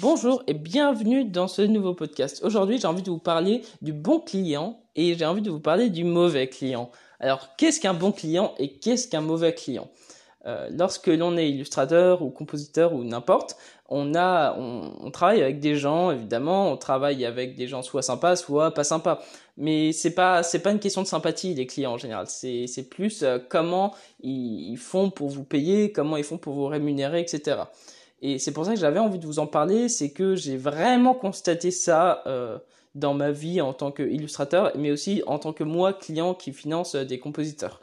Bonjour et bienvenue dans ce nouveau podcast. Aujourd'hui, j'ai envie de vous parler du bon client et j'ai envie de vous parler du mauvais client. Alors, qu'est-ce qu'un bon client et qu'est-ce qu'un mauvais client? Euh, Lorsque l'on est illustrateur ou compositeur ou n'importe, on a, on, travaille avec des gens, évidemment, on travaille avec des gens soit sympas, soit pas sympas. Mais c'est pas, c'est pas une question de sympathie les clients en général. C'est, c'est plus euh, comment ils font pour vous payer, comment ils font pour vous rémunérer, etc. Et c'est pour ça que j'avais envie de vous en parler, c'est que j'ai vraiment constaté ça euh, dans ma vie en tant qu'illustrateur, mais aussi en tant que moi, client qui finance euh, des compositeurs.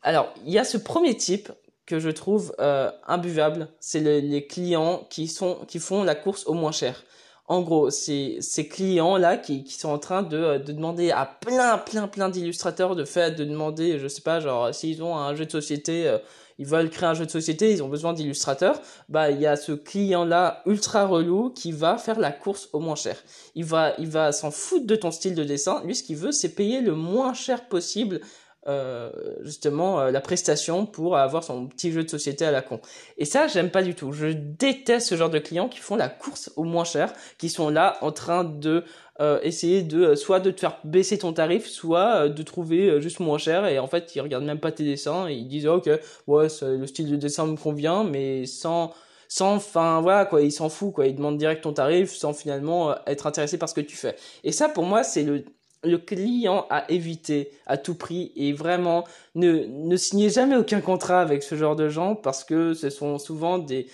Alors, il y a ce premier type que je trouve euh, imbuvable, c'est les clients qui, sont, qui font la course au moins cher. En gros, c'est ces clients-là qui, qui sont en train de, de demander à plein, plein, plein d'illustrateurs de faire, de demander, je sais pas, genre, s'ils ont un jeu de société, ils veulent créer un jeu de société, ils ont besoin d'illustrateurs, bah il y a ce client-là ultra relou qui va faire la course au moins cher. Il va, il va s'en foutre de ton style de dessin. Lui, ce qu'il veut, c'est payer le moins cher possible euh, justement euh, la prestation pour avoir son petit jeu de société à la con. Et ça, j'aime pas du tout. Je déteste ce genre de clients qui font la course au moins cher, qui sont là en train de euh, essayer de soit de te faire baisser ton tarif, soit de trouver juste moins cher. Et en fait, ils regardent même pas tes dessins et ils disent ok, ouais, le style de dessin me convient, mais sans sans enfin voilà quoi ils s'en foutent quoi ils demandent direct ton tarif sans finalement être intéressé par ce que tu fais et ça pour moi c'est le le client à éviter à tout prix et vraiment ne, ne signez jamais aucun contrat avec ce genre de gens parce que ce sont souvent des,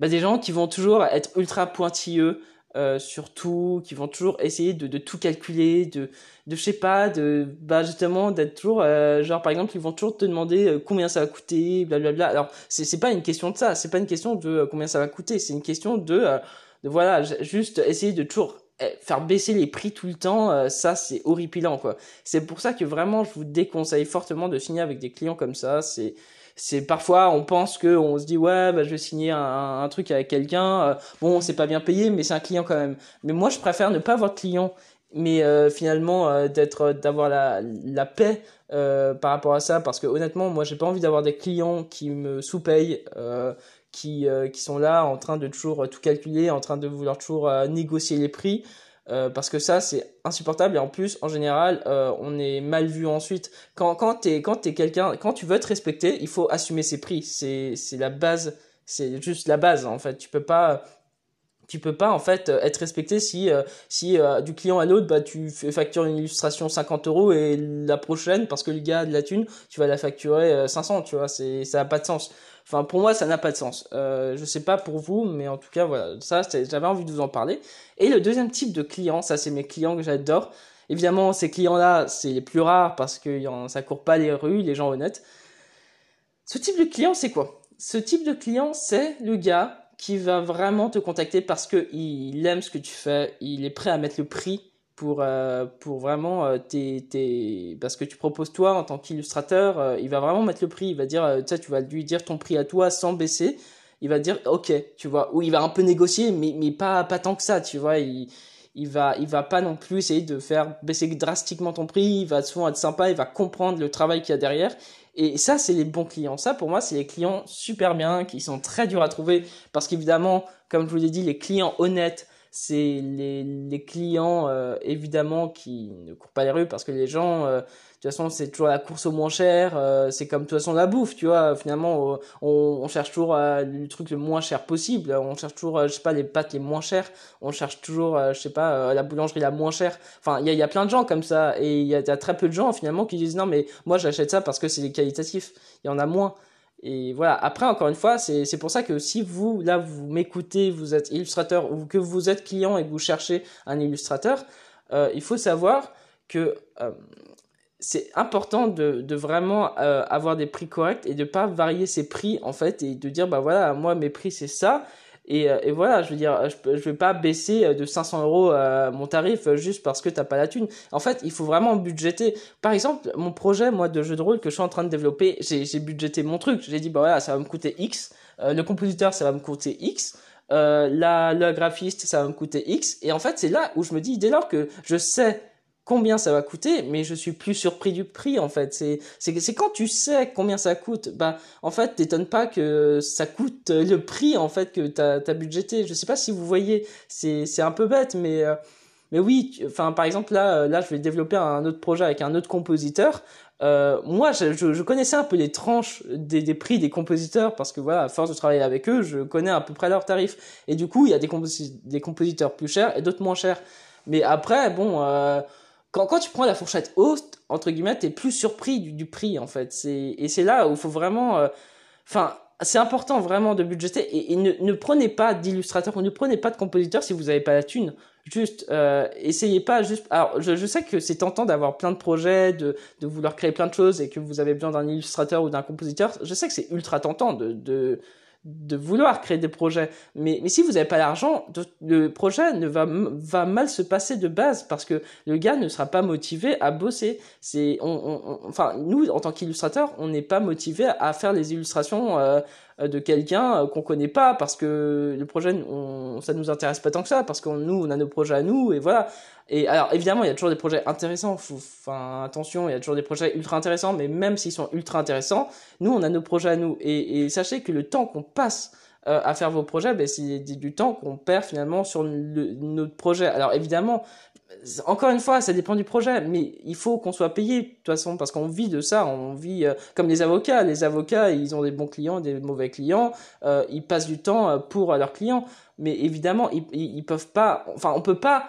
bah, des gens qui vont toujours être ultra pointilleux euh, sur tout, qui vont toujours essayer de, de tout calculer, de, de je sais pas, de bah justement d'être toujours euh, genre par exemple ils vont toujours te demander euh, combien ça va coûter, blablabla. Alors c'est c'est pas une question de ça, c'est pas une question de euh, combien ça va coûter, c'est une question de de voilà juste essayer de toujours faire baisser les prix tout le temps, euh, ça c'est horripilant quoi. C'est pour ça que vraiment je vous déconseille fortement de signer avec des clients comme ça. C'est c'est parfois on pense que on se dit ouais bah, je vais signer un, un truc avec quelqu'un euh, bon c'est pas bien payé mais c'est un client quand même mais moi je préfère ne pas avoir de client mais euh, finalement d'être d'avoir la la paix par rapport à ça parce que honnêtement moi j'ai pas envie d'avoir des clients qui me sous-payent qui, euh, qui sont là en train de toujours tout calculer, en train de vouloir toujours euh, négocier les prix. Euh, parce que ça c'est insupportable. Et en plus en général on est mal vu ensuite. Quand quand t'es quand t'es quelqu'un quand tu veux être respecté il faut assumer ses prix. C'est c'est la base. C'est juste la base en fait. Tu peux pas tu peux pas en fait être respecté si si du client à l'autre bah tu factures une illustration 50 euros et la prochaine parce que le gars a de la thune tu vas la facturer 500 tu vois. C'est ça a pas de sens Enfin, pour moi, ça n'a pas de sens. Euh, je sais pas pour vous, mais en tout cas, voilà, ça, j'avais envie de vous en parler. Et le deuxième type de client, ça, c'est mes clients que j'adore. Évidemment, ces clients-là, c'est les plus rares parce que ça court pas les rues, les gens honnêtes. Ce type de client, c'est quoi? Ce type de client, c'est le gars qui va vraiment te contacter parce qu'il aime ce que tu fais, il est prêt à mettre le prix pour euh, pour vraiment euh, tes, tes parce que tu proposes toi en tant qu'illustrateur euh, il va vraiment mettre le prix. Il va dire tu sais tu vas lui dire ton prix à toi sans baisser. Il va dire ok tu vois. Ou il va un peu négocier mais mais pas pas tant que ça tu vois. Il il va il va pas non plus essayer de faire baisser drastiquement ton prix. Il va souvent être sympa. Il va comprendre le travail qu'il y a derrière. Et ça c'est les bons clients. Ça pour moi c'est les clients super bien qui sont très durs à trouver. Parce qu'évidemment comme je vous l'ai dit les clients honnêtes c'est les, les clients euh, évidemment qui ne courent pas les rues parce que les gens euh, de toute façon c'est toujours la course au moins cher euh, c'est comme de toute façon la bouffe tu vois. Finalement on, on cherche toujours le truc le moins cher possible. On cherche toujours je sais pas les pâtes les moins chères. On cherche toujours je sais pas la boulangerie la moins chère. Enfin il y a, y a plein de gens comme ça et il y, y a, très peu de gens finalement qui disent non mais moi j'achète ça parce que c'est qualitatif. Il y en a moins et voilà. Après, encore une fois, c'est pour ça que si vous, là, vous m'écoutez, vous êtes illustrateur ou que vous êtes client et que vous cherchez un illustrateur, euh, il faut savoir que euh, c'est important de, de vraiment euh, avoir des prix corrects et de pas varier ses prix en fait et de dire bah voilà moi mes prix c'est ça et, euh, et, voilà, je veux dire, je, je vais pas baisser euh, de 500 euros euh, mon tarif juste parce que t'as pas la thune. En fait, il faut vraiment budgéter. Par exemple, mon projet, moi, de jeu de rôle que je suis en train de développer, j'ai budgété mon truc. J'ai dit, bah voilà, ça va me coûter X. le compositeur, ça va me coûter X. Euh, la, le graphiste, ça va me coûter X. Et en fait, c'est là où je me dis, dès lors que je sais combien ça va coûter, mais je suis plus surpris du prix en fait. C'est c'est quand tu sais combien ça coûte, bah en fait t'étonnes pas que ça coûte le prix en fait que t'as as budgété. Je sais pas si vous voyez, c'est c'est un peu bête, mais euh, mais oui, enfin par exemple là euh, là je vais développer un autre projet avec un autre compositeur. Euh, moi, je, je, connaissais un peu les tranches des, des, prix des compositeurs parce que voilà, à force de travailler avec eux, je connais à peu près leurs tarifs. Et du coup, il y a des, des compositeurs plus chers et d'autres moins chers. Mais après, bon, euh, quand, quand tu prends la fourchette haute, entre guillemets, t'es plus surpris du, du prix, en fait. C'est, et c'est là où il faut vraiment, euh, enfin, c'est important vraiment de budgéter et, ne, ne, prenez pas d'illustrateur ou ne prenez pas de compositeur si vous n'avez pas la thune. Juste, euh, essayez pas juste. Alors, je, je sais que c'est tentant d'avoir plein de projets, de, de vouloir créer plein de choses et que vous avez besoin d'un illustrateur ou d'un compositeur. Je sais que c'est ultra tentant de, de de vouloir créer des projets. Mais, mais si vous n'avez pas l'argent, le projet ne va, va mal se passer de base parce que le gars ne sera pas motivé à bosser. C'est, on, on, enfin, nous, en tant qu'illustrateurs, on n'est pas motivé à faire les illustrations euh, de quelqu'un euh, qu'on connaît pas parce que le projet, on, ça nous intéresse pas tant que ça parce que nous, on a nos projets à nous et voilà. Et alors, évidemment, il y a toujours des projets intéressants. enfin, attention, il y a toujours des projets ultra intéressants, mais même s'ils sont ultra intéressants, nous, on a nos projets à nous. Et, et sachez que le temps qu'on passe euh, à faire vos projets, ben, c'est du temps qu'on perd finalement sur notre projet. Alors, évidemment, encore une fois, ça dépend du projet, mais il faut qu'on soit payé de toute façon parce qu'on vit de ça. On vit euh, comme les avocats. Les avocats, ils ont des bons clients, des mauvais clients. Euh, ils passent du temps pour leurs clients, mais évidemment, ils peuvent pas. Enfin, on peut pas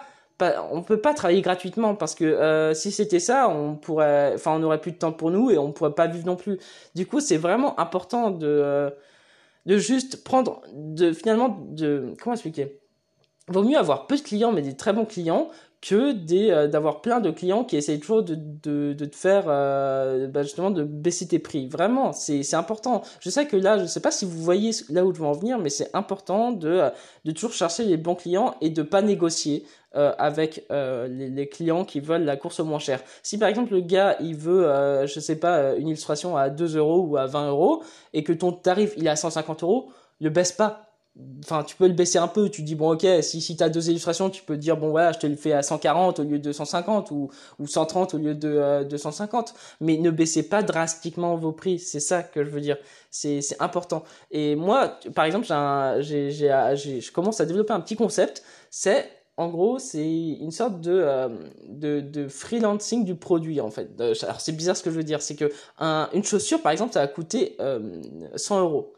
on peut pas travailler gratuitement parce que euh, si c'était ça, on pourrait, enfin, on aurait plus de temps pour nous et on pourrait pas vivre non plus. Du coup, c'est vraiment important de euh, de juste prendre, de finalement, de comment expliquer? Vaut mieux avoir peu de clients mais des très bons clients que euh, d'avoir plein de clients qui essayent toujours de de, de te faire euh, bah justement de baisser tes prix. Vraiment, c'est important. Je sais que là, je sais pas si vous voyez là où je veux en venir, mais c'est important de de toujours chercher les bons clients et de pas négocier euh, avec euh, les, clients qui veulent la course au moins cher. Si par exemple le gars il veut, euh, je sais pas, une illustration à 2 euros ou à 20 euros et que ton tarif il est à 150 euros, ne baisse pas enfin tu peux le baisser un peu tu dis bon ok si si t'as deux illustrations tu peux dire bon voilà je te le fais à 140 au lieu de 150 ou ou 130 au lieu de euh, 250 mais ne baissez pas drastiquement vos prix c'est ça que je veux dire. C'est c'est important. Et moi par exemple j'ai j'ai j'ai je commence à développer un petit concept. C'est en gros, c'est une sorte de, euh, de, de, freelancing du produit, en fait. Alors, c'est bizarre ce que je veux dire. C'est que un, une chaussure, par exemple, ça va coûter euh, 100 euros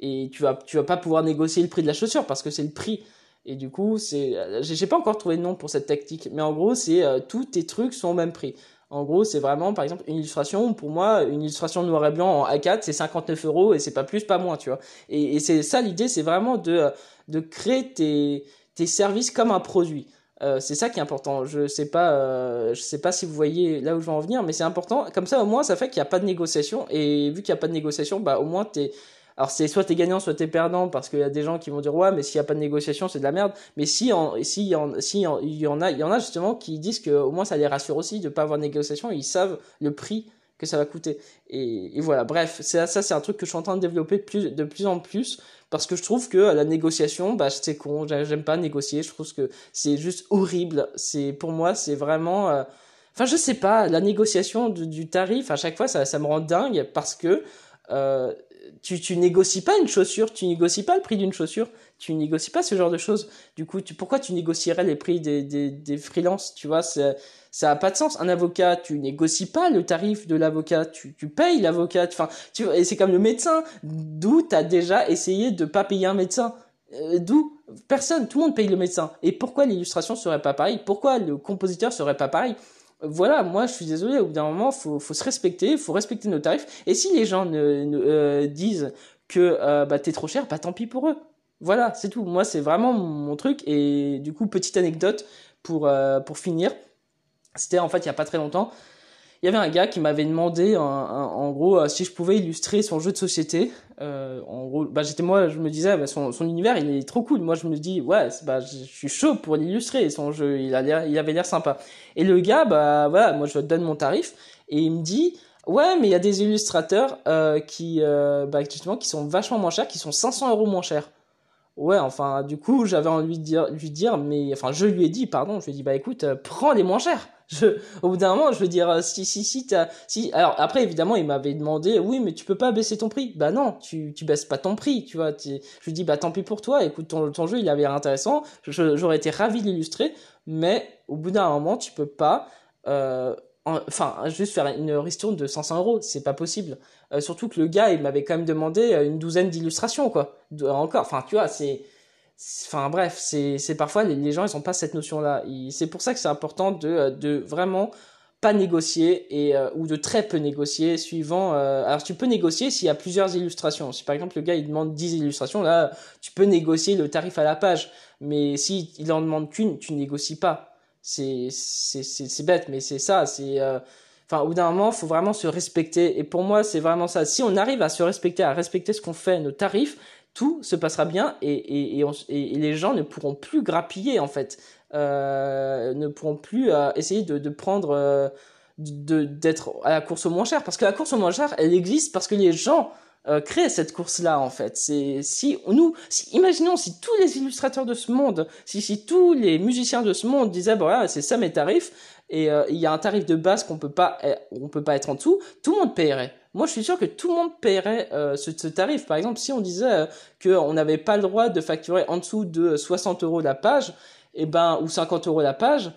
et tu vas tu vas pas pouvoir négocier le prix de la chaussure parce que c'est le prix et du coup c'est j'ai pas encore trouvé de nom pour cette tactique mais en gros c'est euh, tous tes trucs sont au même prix en gros c'est vraiment par exemple une illustration pour moi une illustration noir et blanc en A4 c'est 59 euros et c'est pas plus pas moins tu vois et, c'est ça l'idée c'est vraiment de de créer tes tes services comme un produit euh, c'est ça qui est important. Je sais pas, euh, je sais pas si vous voyez là où je veux en venir, mais c'est important. Comme ça, au moins, ça fait qu'il n'y a pas de négociation. Et vu qu'il n'y a pas de négociation, bah au moins t'es alors c'est soit t'es gagnant, soit t'es perdant, parce qu'il y a des gens qui vont dire ouais, mais s'il y a pas de négociation, c'est de la merde. Mais si en, si en, si il y en a, il y en a justement qui disent que au moins ça les rassure aussi de pas avoir de négociation. ils savent le prix que ça va coûter. Et, voilà. Bref, ça, c'est un truc que je suis en train de développer de plus, en plus parce que je trouve que la négociation, bah c'est con. J'aime pas négocier. Je trouve que c'est juste horrible. C'est pour moi, c'est vraiment. Euh, enfin, je sais pas. La négociation du, du tarif à chaque fois, ça, ça me rend dingue parce que euh, tu, négocies pas une chaussure, tu négocies pas le prix d'une chaussure, tu négocies pas ce genre de choses. Du coup, pourquoi tu négocierais les prix des, des, des freelances Tu vois, ça a pas de sens. Un avocat, tu négocies pas le tarif de l'avocat, tu, tu payes l'avocat. Enfin, tu, et c'est comme le médecin. D'où tu as déjà essayé de pas payer un médecin? Euh, D'où? Personne, tout le monde paye le médecin. Et pourquoi l'illustration serait pas pareil Pourquoi le compositeur serait pas pareil? Voilà, moi je suis désolé, au bout d'un moment, faut, faut se respecter, faut respecter nos tarifs. Et si les gens ne, euh, disent que euh, bah, t'es trop cher, bah tant pis pour eux. Voilà, c'est tout. Moi, c'est vraiment mon truc. Et du coup, petite anecdote pour, euh, pour finir. C'était en fait il y a pas très longtemps il y avait un gars qui m'avait demandé en gros euh, si je pouvais illustrer son jeu de société euh, en gros bah j'étais moi je me disais bah, son, univers il est trop cool. Moi je me dis ouais bah je suis chaud pour l'illustrer. Son jeu il il avait l'air sympa. Et le gars bah voilà moi je donne mon tarif et il me dit ouais mais il y a des illustrateurs euh, qui euh, bah justement qui sont vachement moins chers qui sont 500 euros moins chers ouais, enfin, du coup, j'avais envie de dire, lui dire, mais, enfin, je lui ai dit, pardon, je lui ai dit, bah écoute, euh, prends les moins chers. Je, au bout d'un moment, je veux dire, euh, si, si, si, t'as, si, alors après, évidemment, il m'avait demandé, oui, mais tu peux pas baisser ton prix. Bah non, tu, tu baisses pas ton prix, tu vois. je lui dis, bah tant pis pour toi, écoute, ton, ton jeu, il avait l'air intéressant, j'aurais été ravi de l'illustrer, mais au bout d'un moment, tu peux pas, euh, enfin, juste faire une ristourne de 500 euros, c'est pas possible. Euh, surtout que le gars, il m'avait quand même demandé euh, une douzaine d'illustrations, quoi. encore, enfin, tu vois, c'est, enfin, bref, c'est, parfois les, gens, ils ont pas cette notion-là. C'est pour ça que c'est important de, euh, de vraiment pas négocier et ou de très peu négocier suivant alors tu peux négocier s'il y a plusieurs illustrations si par exemple le gars il demande 10 illustrations là tu peux négocier le tarif à la page mais si il en demande qu'une tu négocies pas c'est c'est bête mais c'est ça c'est euh, enfin au bout d'un moment faut vraiment se respecter. Et pour moi c'est vraiment ça. Si on arrive à se respecter à respecter ce qu'on fait nos tarifs tout se passera bien et et, et, les gens ne pourront plus grappiller en fait. Euh, ne pourront plus euh, essayer de, de prendre euh, d'être à la course au moins cher. Parce que la course au moins cher elle existe parce que les gens euh, créer cette course-là en fait. C'est si nous, si, imaginons si tous les illustrateurs de ce monde, si si tous les musiciens de ce monde disaient voilà c'est ça mes tarifs et euh, il y a un tarif de base qu'on peut pas eh, on peut pas être en dessous, tout le monde paierait. Moi je suis sûr que tout le monde paierait euh, ce, ce, tarif. Par exemple si on disait euh, qu'on n'avait pas le droit de facturer en dessous de 60 euros la page, et eh ben ou 50 euros la page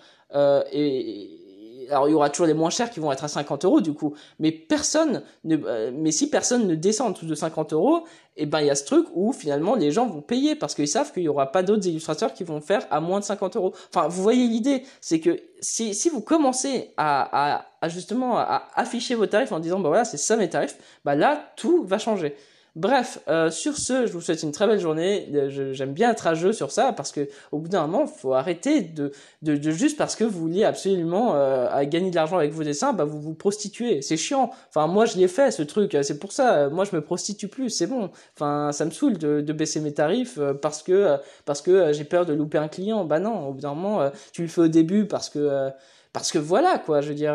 et alors il y aura toujours les moins chers qui vont être à 50 euros du coup, mais personne ne, euh, mais si personne ne descend en dessous de 50 euros, et eh ben il y a ce truc où finalement les gens vont payer parce qu'ils savent qu'il y aura pas d'autres illustrateurs qui vont faire à moins de 50 euros. Enfin, vous voyez l'idée, c'est que si, si vous commencez à, à, à justement à afficher vos tarifs en disant bah voilà c'est ça mes tarifs, bah là tout va changer. Bref, euh, sur ce, je vous souhaite une très belle journée. Euh, j'aime bien être à jeu sur ça parce que au bout d'un moment, faut arrêter de, de, juste parce que vous vouliez absolument euh, gagner de l'argent avec vos dessins, bah vous vous prostituez. C'est chiant. Enfin, moi je l'ai fait ce truc. C'est pour ça. Moi je me prostitue plus. C'est bon. Enfin, ça me saoule de, baisser mes tarifs parce que parce que j'ai peur de louper un client. Bah non. Au bout d'un moment, tu le fais au début parce que parce que voilà quoi. Je veux dire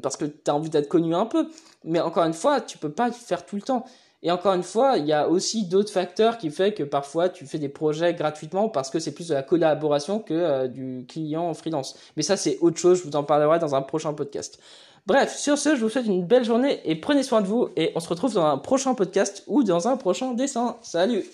parce que t'as envie d'être connu un peu. Mais encore une fois, tu peux pas faire tout le temps. Et encore une fois, il y a aussi d'autres facteurs qui fait que parfois tu fais des projets gratuitement parce que c'est plus de la collaboration que euh, du client en freelance. Mais ça, c'est autre chose. Je vous en parlerai dans un prochain podcast. Bref, sur ce, je vous souhaite une belle journée et prenez soin de vous et on se retrouve dans un prochain podcast ou dans un prochain dessin. Salut